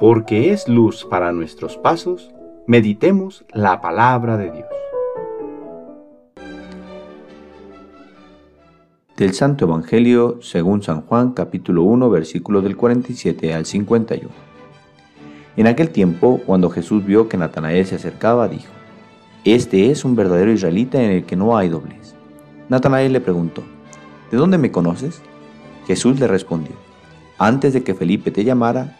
porque es luz para nuestros pasos, meditemos la palabra de Dios. Del Santo Evangelio según San Juan capítulo 1 versículos del 47 al 51. En aquel tiempo, cuando Jesús vio que Natanael se acercaba, dijo, Este es un verdadero israelita en el que no hay doblez. Natanael le preguntó, ¿De dónde me conoces? Jesús le respondió, Antes de que Felipe te llamara,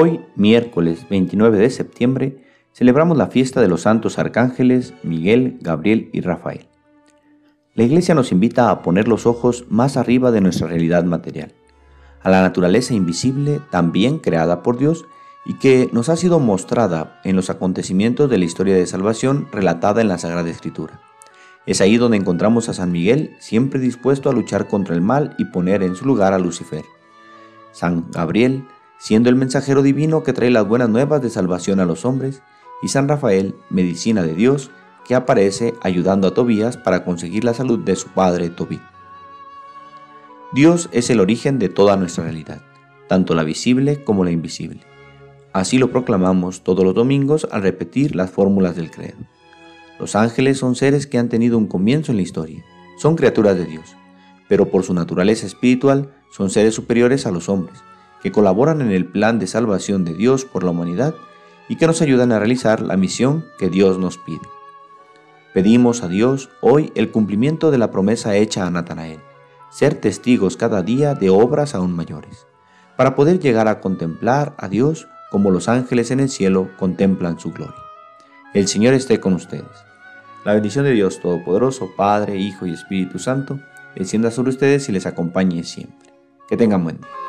Hoy, miércoles 29 de septiembre, celebramos la fiesta de los santos arcángeles Miguel, Gabriel y Rafael. La Iglesia nos invita a poner los ojos más arriba de nuestra realidad material, a la naturaleza invisible también creada por Dios y que nos ha sido mostrada en los acontecimientos de la historia de salvación relatada en la Sagrada Escritura. Es ahí donde encontramos a San Miguel siempre dispuesto a luchar contra el mal y poner en su lugar a Lucifer. San Gabriel, siendo el mensajero divino que trae las buenas nuevas de salvación a los hombres, y San Rafael, medicina de Dios, que aparece ayudando a Tobías para conseguir la salud de su padre Tobí. Dios es el origen de toda nuestra realidad, tanto la visible como la invisible. Así lo proclamamos todos los domingos al repetir las fórmulas del credo. Los ángeles son seres que han tenido un comienzo en la historia, son criaturas de Dios, pero por su naturaleza espiritual son seres superiores a los hombres, que colaboran en el plan de salvación de Dios por la humanidad y que nos ayudan a realizar la misión que Dios nos pide. Pedimos a Dios hoy el cumplimiento de la promesa hecha a Natanael, ser testigos cada día de obras aún mayores, para poder llegar a contemplar a Dios como los ángeles en el cielo contemplan su gloria. El Señor esté con ustedes. La bendición de Dios Todopoderoso, Padre, Hijo y Espíritu Santo, descienda sobre ustedes y les acompañe siempre. Que tengan buen día.